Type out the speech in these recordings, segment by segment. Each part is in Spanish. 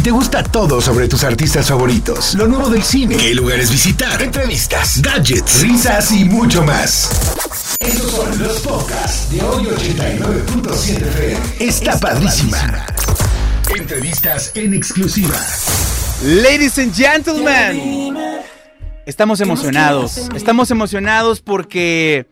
Si te gusta todo sobre tus artistas favoritos, lo nuevo del cine, qué lugares visitar, entrevistas, gadgets, risas y mucho más. Estos son los podcasts de hoy 89.7 FM. Está padrísima. Entrevistas en exclusiva. Ladies and gentlemen, estamos emocionados. Estamos emocionados porque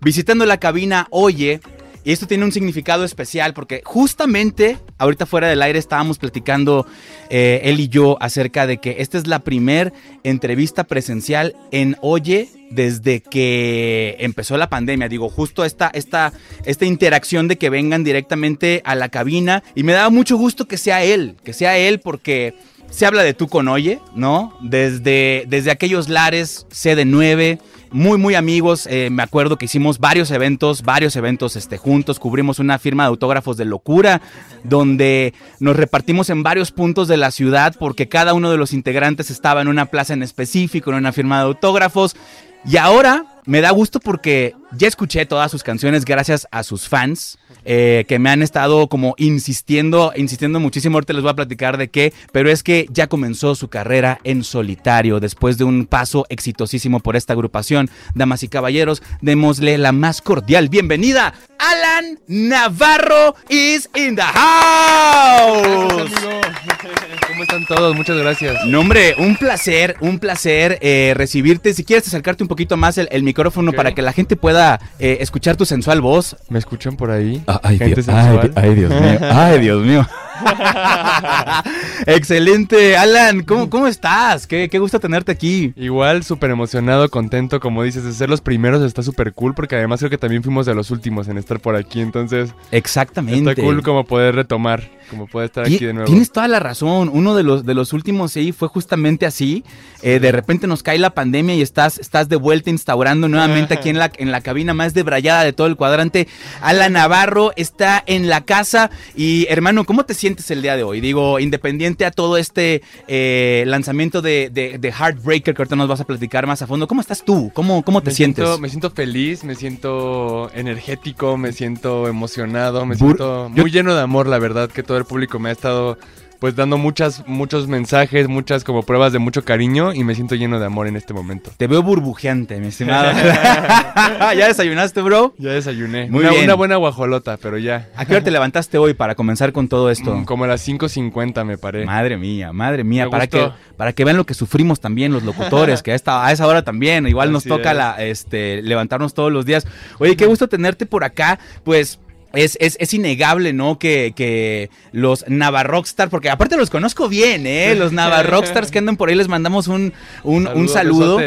visitando la cabina Oye, y esto tiene un significado especial porque justamente ahorita fuera del aire estábamos platicando eh, él y yo acerca de que esta es la primer entrevista presencial en Oye desde que empezó la pandemia. Digo, justo esta, esta, esta interacción de que vengan directamente a la cabina y me da mucho gusto que sea él, que sea él porque se habla de tú con Oye, ¿no? Desde, desde aquellos lares, CD9 muy, muy amigos. Eh, me acuerdo que hicimos varios eventos, varios eventos este, juntos. Cubrimos una firma de autógrafos de locura, donde nos repartimos en varios puntos de la ciudad porque cada uno de los integrantes estaba en una plaza en específico, en una firma de autógrafos. Y ahora me da gusto porque ya escuché todas sus canciones gracias a sus fans. Eh, que me han estado como insistiendo, insistiendo muchísimo. Ahorita les voy a platicar de qué, pero es que ya comenzó su carrera en solitario después de un paso exitosísimo por esta agrupación. Damas y caballeros, démosle la más cordial bienvenida. Alan Navarro is in the house. ¿Cómo están todos? Muchas gracias. No, hombre, un placer, un placer eh, recibirte. Si quieres acercarte un poquito más el, el micrófono para que la gente pueda eh, escuchar tu sensual voz. ¿Me escuchan por ahí? Ay, Gente Dios, ay, sensual. ay, Dios mío. Ay, Dios mío. Excelente. Alan, ¿cómo, cómo estás? Qué, qué gusto tenerte aquí. Igual, súper emocionado, contento, como dices, de ser los primeros está súper cool, porque además creo que también fuimos de los últimos en estar por aquí, entonces Exactamente. está cool como poder retomar, como poder estar aquí de nuevo. Tienes toda la razón. Uno de los, de los últimos sí fue justamente así. Eh, de repente nos cae la pandemia y estás, estás de vuelta instaurando nuevamente aquí en la, en la cabina más debrayada de todo el cuadrante. Alan Navarro está en la casa. Y hermano, ¿cómo te sientes el día de hoy? Digo, independiente a todo este eh, lanzamiento de, de, de Heartbreaker que ahorita nos vas a platicar más a fondo, ¿cómo estás tú? ¿Cómo, cómo te me sientes? Siento, me siento feliz, me siento energético, me siento emocionado, me Bur- siento yo- muy lleno de amor, la verdad, que todo el público me ha estado pues dando muchas, muchos mensajes, muchas como pruebas de mucho cariño y me siento lleno de amor en este momento. Te veo burbujeante, mi estimado. ¿Ya desayunaste, bro? Ya desayuné. Muy una, bien. una buena guajolota, pero ya. ¿A qué hora te levantaste hoy para comenzar con todo esto? Mm, Como a las 5.50 me paré. Madre mía, madre mía, Me para que, para que vean lo que sufrimos también los locutores, que a, esta, a esa hora también, igual nos toca es. la, este, levantarnos todos los días. Oye, qué gusto tenerte por acá, pues... Es, es, es innegable, ¿no? Que, que los Navarrockstar, porque aparte los conozco bien, ¿eh? Los Navarrockstars que andan por ahí, les mandamos un, un, un saludo.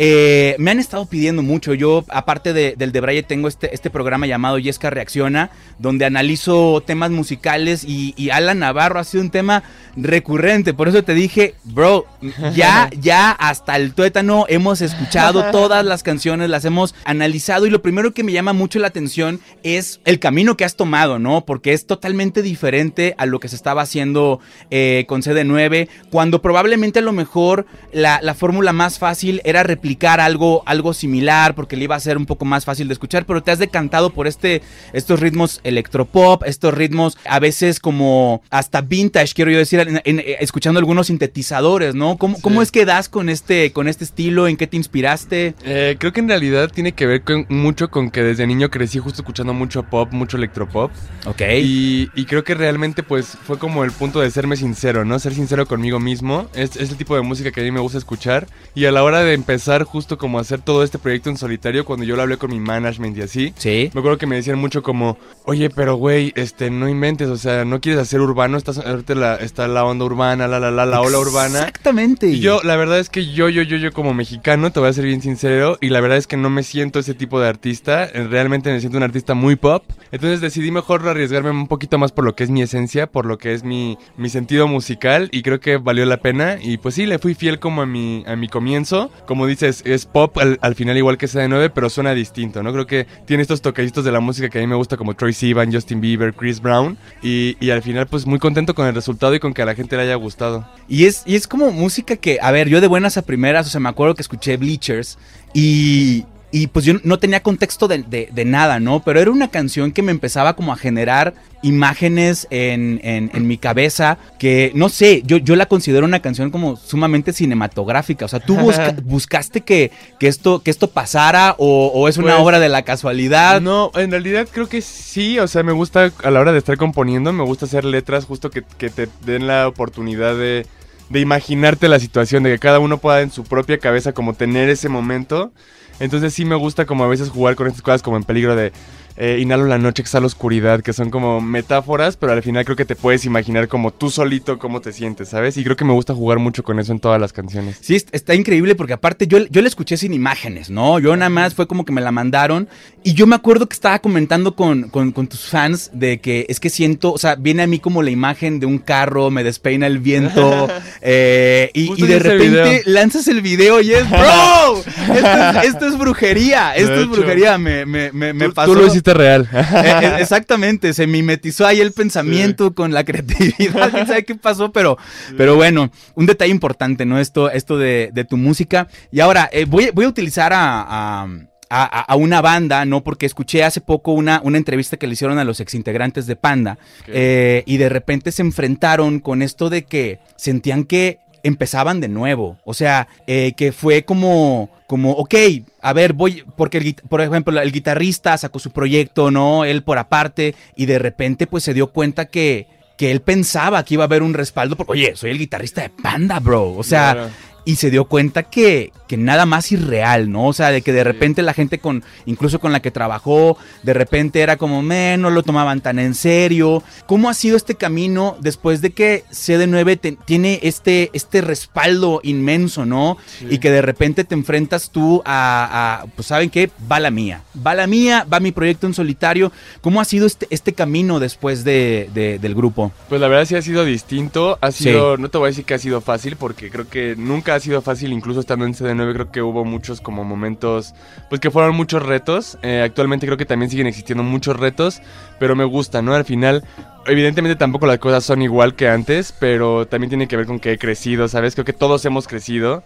Eh, me han estado pidiendo mucho. Yo, aparte de- del de Braille, tengo este, este programa llamado Yesca Reacciona, donde analizo temas musicales y, y Alan Navarro ha sido un tema recurrente. Por eso te dije, bro, ya, ya hasta el tuétano hemos escuchado todas las canciones, las hemos analizado y lo primero que me llama mucho la atención es el camino que has tomado, ¿no? Porque es totalmente diferente a lo que se estaba haciendo eh, con CD9, cuando probablemente a lo mejor la, la fórmula más fácil era replicar algo, algo similar, porque le iba a ser un poco más fácil de escuchar, pero te has decantado por este, estos ritmos electropop, estos ritmos a veces como hasta vintage, quiero yo decir, en- en- escuchando algunos sintetizadores, ¿no? ¿Cómo, Sí. cómo es que das con este, con este estilo? ¿En qué te inspiraste? Eh, creo que en realidad tiene que ver con- mucho con que desde niño crecí justo escuchando mucho pop, mucho electropop. Ok. Y, y creo que realmente pues fue como el punto de serme sincero, ¿no? Ser sincero conmigo mismo. Es, es el tipo de música que a mí me gusta escuchar. Y a la hora de empezar justo como a hacer todo este proyecto en solitario, cuando yo lo hablé con mi management y así, Sí. me acuerdo que me decían mucho como, oye, pero güey, este, no inventes, o sea, no quieres hacer urbano, estás, ahorita la, está la onda urbana, la, la, la, la ola urbana. Exactamente. Y yo, la verdad es que yo, yo, yo, yo como mexicano, te voy a ser bien sincero, y la verdad es que no me siento ese tipo de artista, eh, realmente me siento un artista muy pop, entonces decidí mejor arriesgarme un poquito más por lo que es mi esencia, por lo que es mi, mi sentido musical, y creo que valió la pena, y pues sí, le fui fiel como a mi, a mi comienzo, como dices, es pop al, al final igual que CD9, pero suena distinto, ¿no? Creo que tiene estos toquecitos de la música que a mí me gusta, como Troy Sivan, Justin Bieber, Chris Brown, y, y al final pues muy contento con el resultado y con que a la gente le haya gustado. Y es, y es como música que, a ver, yo de buenas a primeras, o sea, me acuerdo que escuché Bleachers y y pues yo no tenía contexto de, de- de nada, ¿no? Pero era una canción que me empezaba como a generar imágenes en, en- en mi cabeza que, no sé, yo, yo la considero una canción como sumamente cinematográfica. O sea, tú busca- buscaste que, que, esto, que esto pasara o, o es una Pues, obra de la casualidad. No, en realidad creo que sí, o sea, me gusta a la hora de estar componiendo, me gusta hacer letras justo que, que te den la oportunidad de, de imaginarte la situación, de que cada uno pueda en su propia cabeza como tener ese momento. Entonces sí me gusta como a veces jugar con estas cosas como en peligro de eh, inhalo la noche, exhalo oscuridad, que son como metáforas, pero al final creo que te puedes imaginar como tú solito cómo te sientes, ¿sabes? Y creo que me gusta jugar mucho con eso en todas las canciones. Sí, est- está increíble porque aparte yo, yo la escuché sin imágenes, ¿no? Yo nada más fue como que me la mandaron y yo me acuerdo que estaba comentando con, con- con tus fans de que es que siento, o sea, viene a mí como la imagen de un carro, me despeina el viento eh, y, de repente lanzas el video y es, bro, esto es, esto es brujería, esto De es hecho. brujería, me, me, me, me pasó. Tú lo hiciste real. Eh, eh, exactamente, se mimetizó ahí el pensamiento con la creatividad, quién sabe qué pasó, pero, pero bueno, un detalle importante, ¿no? Esto, esto de, de tu música. Y ahora, eh, voy, voy a utilizar a, a- a- a una banda, ¿no? Porque escuché hace poco una, una entrevista que le hicieron a los exintegrantes de Panda eh, y de repente se enfrentaron con esto de que sentían que empezaban de nuevo. O sea, eh, que fue como, como, ok, a ver, voy, porque el por ejemplo, el guitarrista sacó su proyecto, ¿no? Él por aparte, y de repente pues se dio cuenta que, que él pensaba que iba a haber un respaldo, porque, oye, soy el guitarrista de Panda, bro. O sea. Y se dio cuenta que, que nada más irreal, ¿no? O sea, de que de repente la gente con, incluso con la que trabajó, de repente era como, "Meh, no lo tomaban tan en serio. ¿Cómo ha sido este camino después de que CD9 te- tiene este, este respaldo inmenso, ¿no? Y que de repente te enfrentas tú a, a, pues saben qué, va la mía, va la mía, va mi proyecto en solitario. ¿Cómo ha sido este, este camino después de, de- del grupo? Pues la verdad sí ha sido distinto, ha Sí. sido, no te voy a decir que ha sido fácil, porque creo que nunca sido fácil, incluso estando en CD9 creo que hubo muchos como momentos, pues que fueron muchos retos, Eh, actualmente creo que también siguen existiendo muchos retos, pero me gusta, ¿no? Al final, evidentemente tampoco las cosas son igual que antes, pero también tiene que ver con que he crecido, ¿sabes? Creo que todos hemos crecido,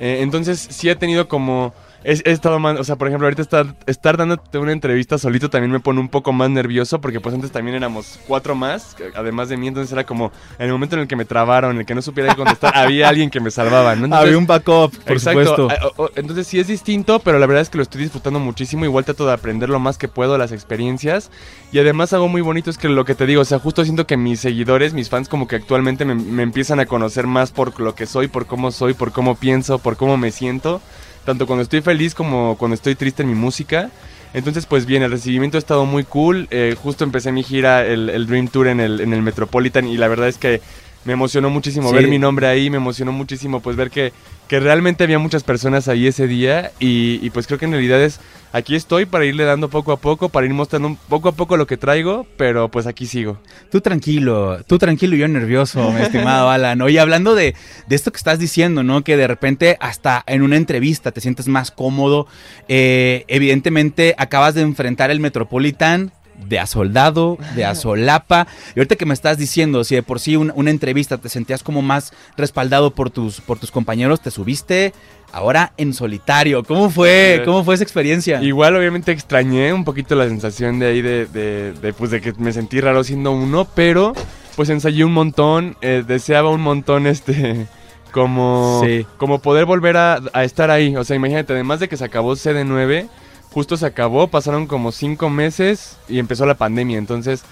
Eh, entonces sí he tenido como... He, he estado más, o sea, por ejemplo, ahorita estar, estar dándote una entrevista solito también me pone un poco más nervioso porque pues antes también éramos cuatro más, además de mí, entonces era como en el momento en el que me trabaron, en el que no supiera qué contestar, había alguien que me salvaba, ¿no? Entonces, Había un backup, por Exacto. supuesto. O- Entonces sí es distinto, pero la verdad es que lo estoy disfrutando muchísimo. Igual trato de aprender lo más que puedo las experiencias. Y además algo muy bonito es que lo que te digo, o sea, justo siento que mis seguidores, mis fans como que actualmente me, me empiezan a conocer más por lo que soy, por cómo soy, por cómo pienso, por cómo me siento. Tanto cuando estoy feliz como cuando estoy triste en mi música. Entonces, pues bien, el recibimiento ha estado muy cool. Eh, justo empecé mi gira, el, el Dream Tour en el, en el Metropolitan y la verdad es que me emocionó muchísimo Sí. ver mi nombre ahí, me emocionó muchísimo pues ver que, que realmente había muchas personas ahí ese día y, y, pues creo que en realidad es, aquí estoy para irle dando poco a poco, para ir mostrando un poco a poco lo que traigo, pero pues aquí sigo. Tú tranquilo, tú tranquilo y yo nervioso, mi estimado Alan. Oye, hablando de, de esto que estás diciendo, ¿no? Que de repente hasta en una entrevista te sientes más cómodo. Eh, evidentemente acabas de enfrentar el Metropolitan de a soldado, de a solapa. Y ahorita que me estás diciendo, si de por sí un- una entrevista te sentías como más respaldado por tus, por tus compañeros, te subiste ahora en solitario. ¿Cómo fue? ¿Cómo fue esa experiencia? Igual obviamente extrañé un poquito la sensación de ahí de, de, de, pues de que me sentí raro siendo uno, pero pues ensayé un montón, eh, deseaba un montón este... Como, Sí. como poder volver a, a estar ahí. O sea, imagínate, además de que se acabó CD9, justo se acabó, pasaron como cinco meses y empezó la pandemia. Entonces,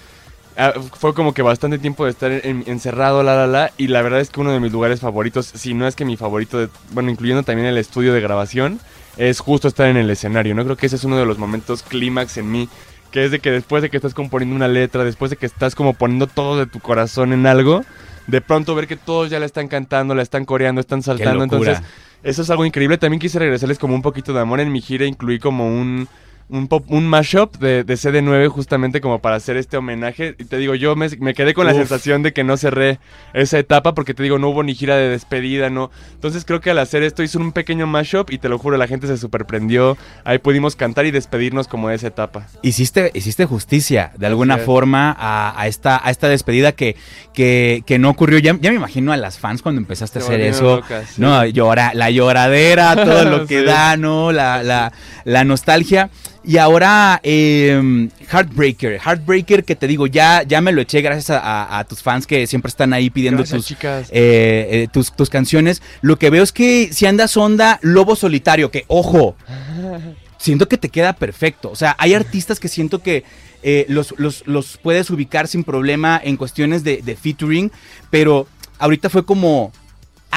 ah, fue como que bastante tiempo de estar en- encerrado, la, la, la. Y la verdad es que uno de mis lugares favoritos, si no es que mi favorito, bueno, incluyendo también el estudio de grabación, es justo estar en el escenario, ¿no? Creo que ese es uno de los momentos clímax en mí. Que es de que después de que estás componiendo una letra, después de que estás como poniendo todo de tu corazón en algo, de pronto ver que todos ya la están cantando, la están coreando, están saltando. Entonces, eso es algo increíble. También quise regresarles como un poquito de amor en mi gira. Incluí como un, un, pop, un mashup de, de CD9 justamente como para hacer este homenaje. Y te digo, yo me, me quedé con la sensación de que no cerré esa etapa porque te digo, no hubo ni gira de despedida, ¿no? Entonces creo que al hacer esto hice un pequeño mashup y te lo juro, la gente se superprendió. Ahí pudimos cantar y despedirnos como de esa etapa. Hiciste, hiciste justicia de alguna forma a, a esta, a esta despedida que, que, que no ocurrió. Ya, ya me imagino a las fans cuando empezaste a hacer eso. sí. No, llora, la lloradera, todo lo que Sí. da, ¿no? La, la, la nostalgia. Y ahora, eh, Heartbreaker. Heartbreaker, que te digo, ya, ya me lo eché gracias a, a- a tus fans que siempre están ahí pidiendo Gracias, tus, chicas. eh, eh, tus, tus canciones. Lo que veo es que si andas onda Lobo Solitario, que ojo, siento que te queda perfecto. O sea, hay artistas que siento que eh, los, los- los puedes ubicar sin problema en cuestiones de, de featuring, pero ahorita fue como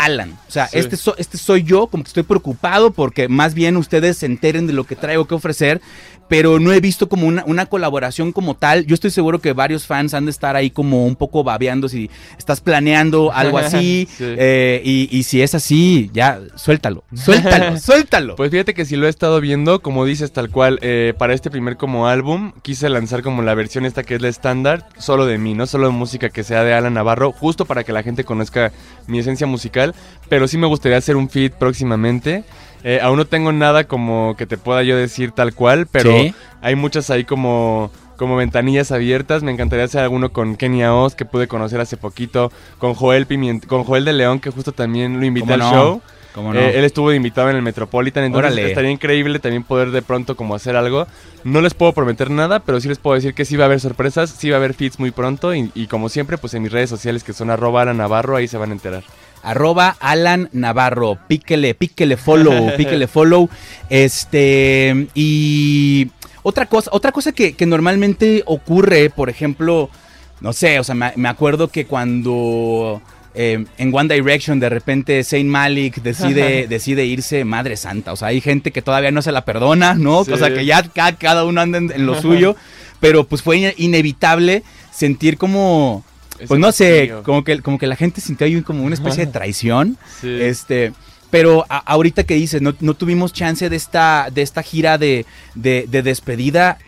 Alan. O sea, Sí. este, so- este soy yo, como que estoy preocupado porque más bien ustedes se enteren de lo que traigo que ofrecer, pero no he visto como una, una colaboración como tal. Yo estoy seguro que varios fans han de estar ahí como un poco babeando si estás planeando algo así. Sí. eh, y, y si es así, ya, suéltalo, suéltalo, suéltalo. Pues fíjate que si lo he estado viendo, como dices tal cual, eh, para este primer como álbum quise lanzar como la versión esta que es la estándar, solo de mí, no solo de música que sea de Alan Navarro, justo para que la gente conozca mi esencia musical, pero sí me gustaría hacer un feed próximamente. Eh, aún no tengo nada como que te pueda yo decir tal cual, pero Sí. hay muchas ahí como como ventanillas abiertas, me encantaría hacer alguno con Kenia Oz que pude conocer hace poquito, con Joel Pimient con Joel de León que justo también lo invité ¿Cómo al no? show. ¿Cómo no? Eh, él estuvo de invitado en el Metropolitan, entonces Órale. estaría increíble también poder de pronto como hacer algo. No les puedo prometer nada, pero sí les puedo decir que sí va a haber sorpresas, sí va a haber feeds muy pronto y, y como siempre, pues en mis redes sociales que son arroba Navarro, ahí se van a enterar. Arroba Alan Navarro. Píquele, píquele follow, píquele follow. Este. Y otra cosa, otra cosa que, que normalmente ocurre, por ejemplo, no sé, o sea, me, me acuerdo que cuando. eh, en One Direction de repente Saint Malik decide, decide irse, madre santa. O sea, hay gente que todavía no se la perdona, ¿no? Sí. O sea, que ya ca- cada, uno anda en, en lo suyo. Pero pues fue ine- inevitable sentir como, Ese pues no sé, como que, como que la gente sintió ahí como una especie de traición. Sí. Este, pero a- ahorita que dices, no, no tuvimos chance de esta, de esta gira de, de- de despedida.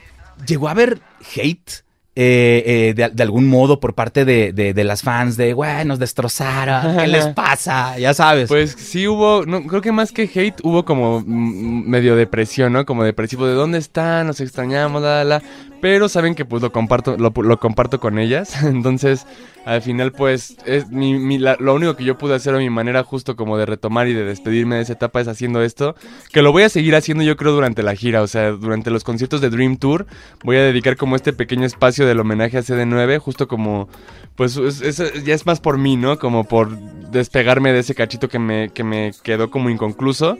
¿Llegó a haber hate? eh, eh, de, de algún modo por parte de, de- de las fans de, güey, nos destrozaron, ¿qué les pasa? Ya sabes. Pues sí hubo, no, creo que más que hate hubo como medio depresión, ¿no? Como depresivo de dónde están, nos extrañamos, la, la, la. Pero saben que pues lo comparto, lo, lo comparto con ellas. Entonces, al final, pues, es mi, mi- la- lo único que yo pude hacer a mi manera justo como de retomar y de despedirme de esa etapa es haciendo esto. Que lo voy a seguir haciendo yo creo durante la gira. O sea, durante los conciertos de Dream Tour voy a dedicar como este pequeño espacio del homenaje a CD9, justo como pues es- ya es más por mí, ¿no? Como por despegarme de ese cachito que me, que me quedó como inconcluso.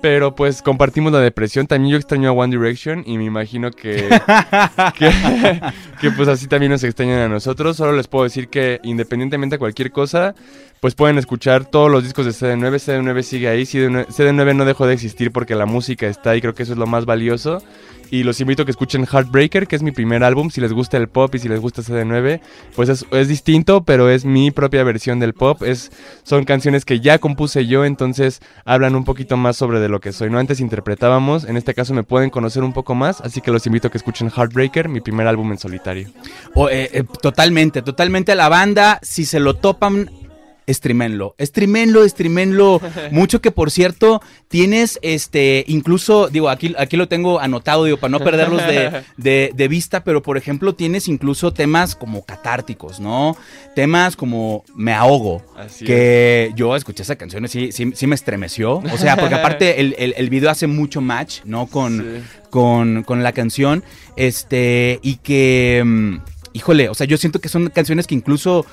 Pero pues compartimos la depresión. También yo extraño a One Direction y me imagino que, que, que, pues así también nos extrañan a nosotros. Solo les puedo decir que independientemente de cualquier cosa, pues pueden escuchar todos los discos de CD9. CD9 sigue ahí. CD9, CD9 no dejó de existir porque la música está y creo que eso es lo más valioso. Y los invito a que escuchen Heartbreaker, que es mi primer álbum. Si les gusta el pop y si les gusta CD9, pues es, es distinto, pero es mi propia versión del pop. Es, son canciones que ya compuse yo, entonces hablan un poquito más sobre lo que soy. No antes interpretábamos, en este caso me pueden conocer un poco más, así que los invito a que escuchen Heartbreaker, mi primer álbum en solitario. O, eh, totalmente, totalmente la banda. Si se lo topan, streamenlo. Streamenlo, streamenlo. Mucho que por cierto, tienes este, incluso, digo, aquí, aquí lo tengo anotado, digo, para no perderlos de, de- de vista, pero por ejemplo, tienes incluso temas como catárticos, ¿no? Temas como Me ahogo. Así que yo escuché esa canción y sí, sí, sí me estremeció. O sea, porque aparte el, el- el video hace mucho match, ¿no? Con, Sí. con, con la canción. Este, y que, mm, híjole, o sea, yo siento que son canciones que incluso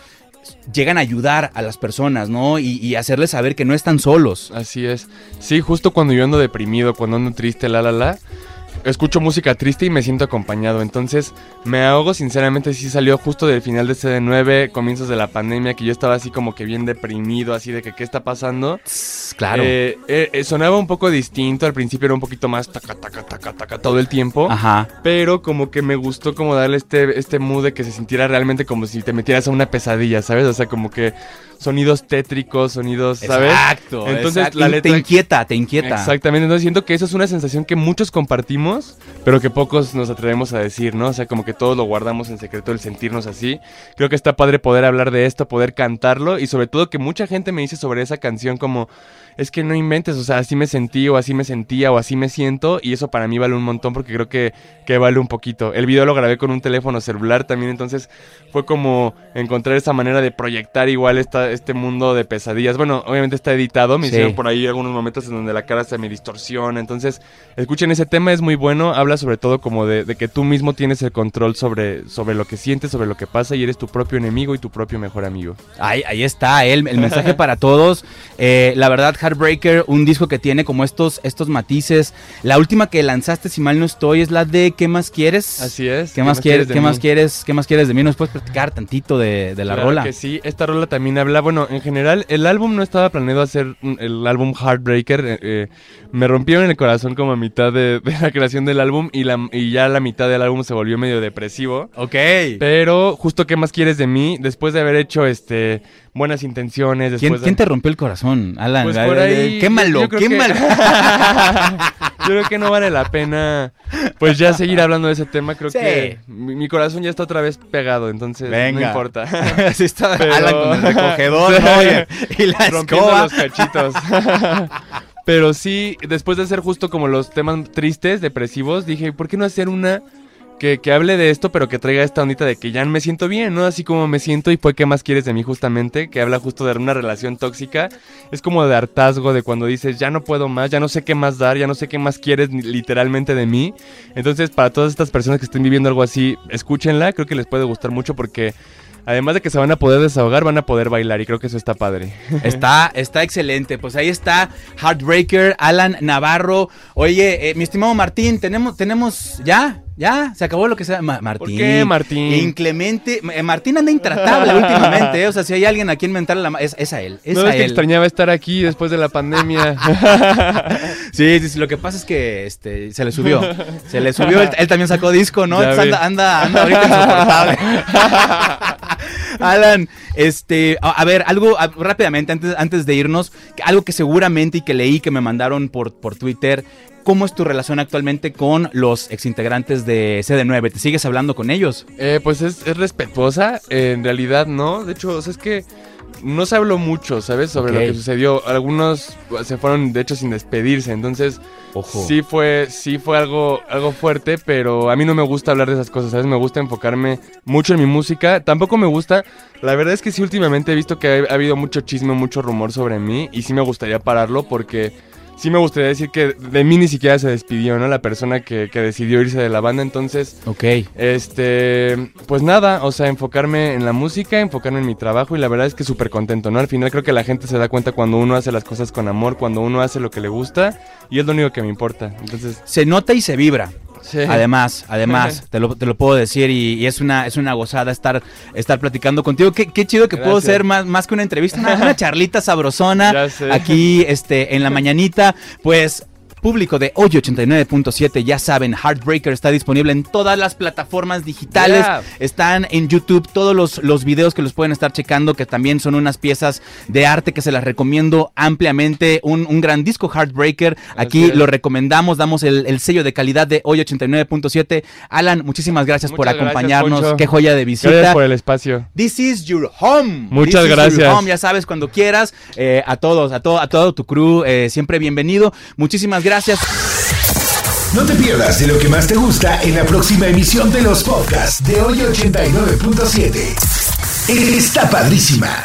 llegan a ayudar a las personas, ¿no? Y, y hacerles saber que no están solos. Así es. Sí, justo cuando yo ando deprimido, cuando ando triste, la la la, escucho música triste y me siento acompañado. Entonces, me ahogo, sinceramente, sí salió justo del final de CD9, comienzos de la pandemia, que yo estaba así como que bien deprimido, así de que qué está pasando. Claro. Eh, eh, eh, sonaba un poco distinto, al principio era un poquito más taca, taca, taca, taca todo el tiempo. Ajá. Pero como que me gustó como darle este, este mood de que se sintiera realmente como si te metieras a una pesadilla, ¿sabes? O sea, como que sonidos tétricos, sonidos, ¿sabes? Exacto. Entonces, exacto. la letra- Te inquieta, te inquieta. Exactamente, entonces siento que eso es una sensación que muchos compartimos, pero que pocos nos atrevemos a decir, ¿no? O sea, como que todos lo guardamos en secreto el sentirnos así. Creo que está padre poder hablar de esto, poder cantarlo y sobre todo que mucha gente me dice sobre esa canción como, es que no inventes, o sea, así me sentí o así me sentía o así me siento y eso para mí vale un montón porque creo que, que vale un poquito. El video lo grabé con un teléfono celular también, entonces fue como encontrar esa manera de proyectar igual esta, este mundo de pesadillas. Bueno, obviamente está editado, me Sí. hicieron por ahí algunos momentos en donde la cara se me distorsiona, entonces escuchen ese tema, es muy bueno, habla sobre todo como de, de que tú mismo tienes el control sobre, sobre lo que sientes, sobre lo que pasa y eres tu propio enemigo y tu propio mejor amigo. Ahí, ahí está, el, el mensaje para todos. Eh, la verdad, Heartbreaker, un disco que tiene como estos, estos matices. La última que lanzaste, si mal no estoy, es la de ¿Qué más quieres? Así es. ¿Qué, más quieres? ¿Qué más quieres? ¿Qué más quieres de mí? ¿Nos puedes platicar tantito de, de la Claro rola? que sí, esta rola también habla, bueno, en general, el álbum no estaba planeado hacer el álbum Heartbreaker, eh, eh, me rompieron el corazón como a mitad de, de la creación del álbum y, la, y ya la mitad del álbum se volvió medio depresivo. Ok. Pero justo qué más quieres de mí, después de haber hecho este buenas intenciones, ¿Quién, después de... quién te rompió el corazón, Alan? Pues por ahí. Quémalo, yo creo que- quémalo. yo creo que no vale la pena, pues ya seguir hablando de ese tema. Creo Sí. que mi, mi corazón ya está otra vez pegado, entonces Venga. no importa. Así está Pero- Alan con el recogedor. Y, la escoba. los cachitos. Pero sí, después de hacer justo como los temas tristes, depresivos, dije, ¿por qué no hacer una que, que hable de esto, pero que traiga esta ondita de que ya me siento bien, ¿no? Así como me siento y fue ¿qué más quieres de mí justamente? Que habla justo de una relación tóxica. Es como de hartazgo, de cuando dices, ya no puedo más, ya no sé qué más dar, ya no sé qué más quieres literalmente de mí. Entonces, para todas estas personas que estén viviendo algo así, escúchenla, creo que les puede gustar mucho porque... Además de que se van a poder desahogar, van a poder bailar y creo que eso está padre. Está, está excelente. Pues ahí está Heartbreaker, Alan Navarro. Oye, eh, mi estimado Martín, tenemos, tenemos, ya, ya, se acabó lo que sea. Ma- Martín. ¿Por qué, Martín? Inclemente. Eh, Martín anda intratable últimamente. eh, O sea, si hay alguien a quien mentarle la es, es a él. Es ¿No a ves que extrañaba estar aquí después de la pandemia? Sí, sí, sí, lo que pasa es que este, se le subió. Se le subió. Él, él también sacó disco, ¿no? Anda, anda, anda ahorita insoportable. Alan, este, a, ver, algo rápidamente antes, antes de irnos, algo que seguramente y que leí que me mandaron por, por Twitter. ¿Cómo es tu relación actualmente con los exintegrantes de CD9? ¿Te sigues hablando con ellos? Eh, pues es, es respetuosa, en realidad no. De hecho, o sea, es que no se habló mucho, ¿sabes? Sobre lo que sucedió. Algunos se fueron, de hecho, sin despedirse. Entonces, sí fue, sí fue algo, algo fuerte, pero a mí no me gusta hablar de esas cosas, ¿sabes? Me gusta enfocarme mucho en mi música. Tampoco me gusta. La verdad es que sí, últimamente he visto que ha habido mucho chisme, mucho rumor sobre mí. Y sí me gustaría pararlo porque. Sí me gustaría decir que de mí ni siquiera se despidió, ¿no? La persona que, que decidió irse de la banda, entonces Ok. este, pues nada, o sea, enfocarme en la música, enfocarme en mi trabajo y la verdad es que súper contento, ¿no? Al final creo que la gente se da cuenta cuando uno hace las cosas con amor, cuando uno hace lo que le gusta y es lo único que me importa. Entonces, Se nota y se vibra. Sí. Además, además, te lo, te lo puedo decir y, y es una es una gozada estar, estar platicando contigo. Qué, qué chido que puedo ser más, más que una entrevista, una, una charlita sabrosona aquí este, en la mañanita. Pues público de hoy 89.7, ya saben, Heartbreaker está disponible en todas las plataformas digitales. Yeah. Están en YouTube todos los, los videos que los pueden estar checando, que también son unas piezas de arte que se las recomiendo ampliamente. Un, un gran disco Heartbreaker. Aquí lo recomendamos, damos el, el sello de calidad de hoy 89.7. Alan, muchísimas gracias por Muchas gracias, acompañarnos. Poncho. Qué joya de visita. Gracias por el espacio. This is your home. Muchas This is your gracias. home, ya sabes, cuando quieras. eh, a todos, a todo, a todo tu crew, eh, siempre bienvenido. Muchísimas gracias. No te pierdas de lo que más te gusta en la próxima emisión de los podcasts de hoy 89.7. Está padrísima.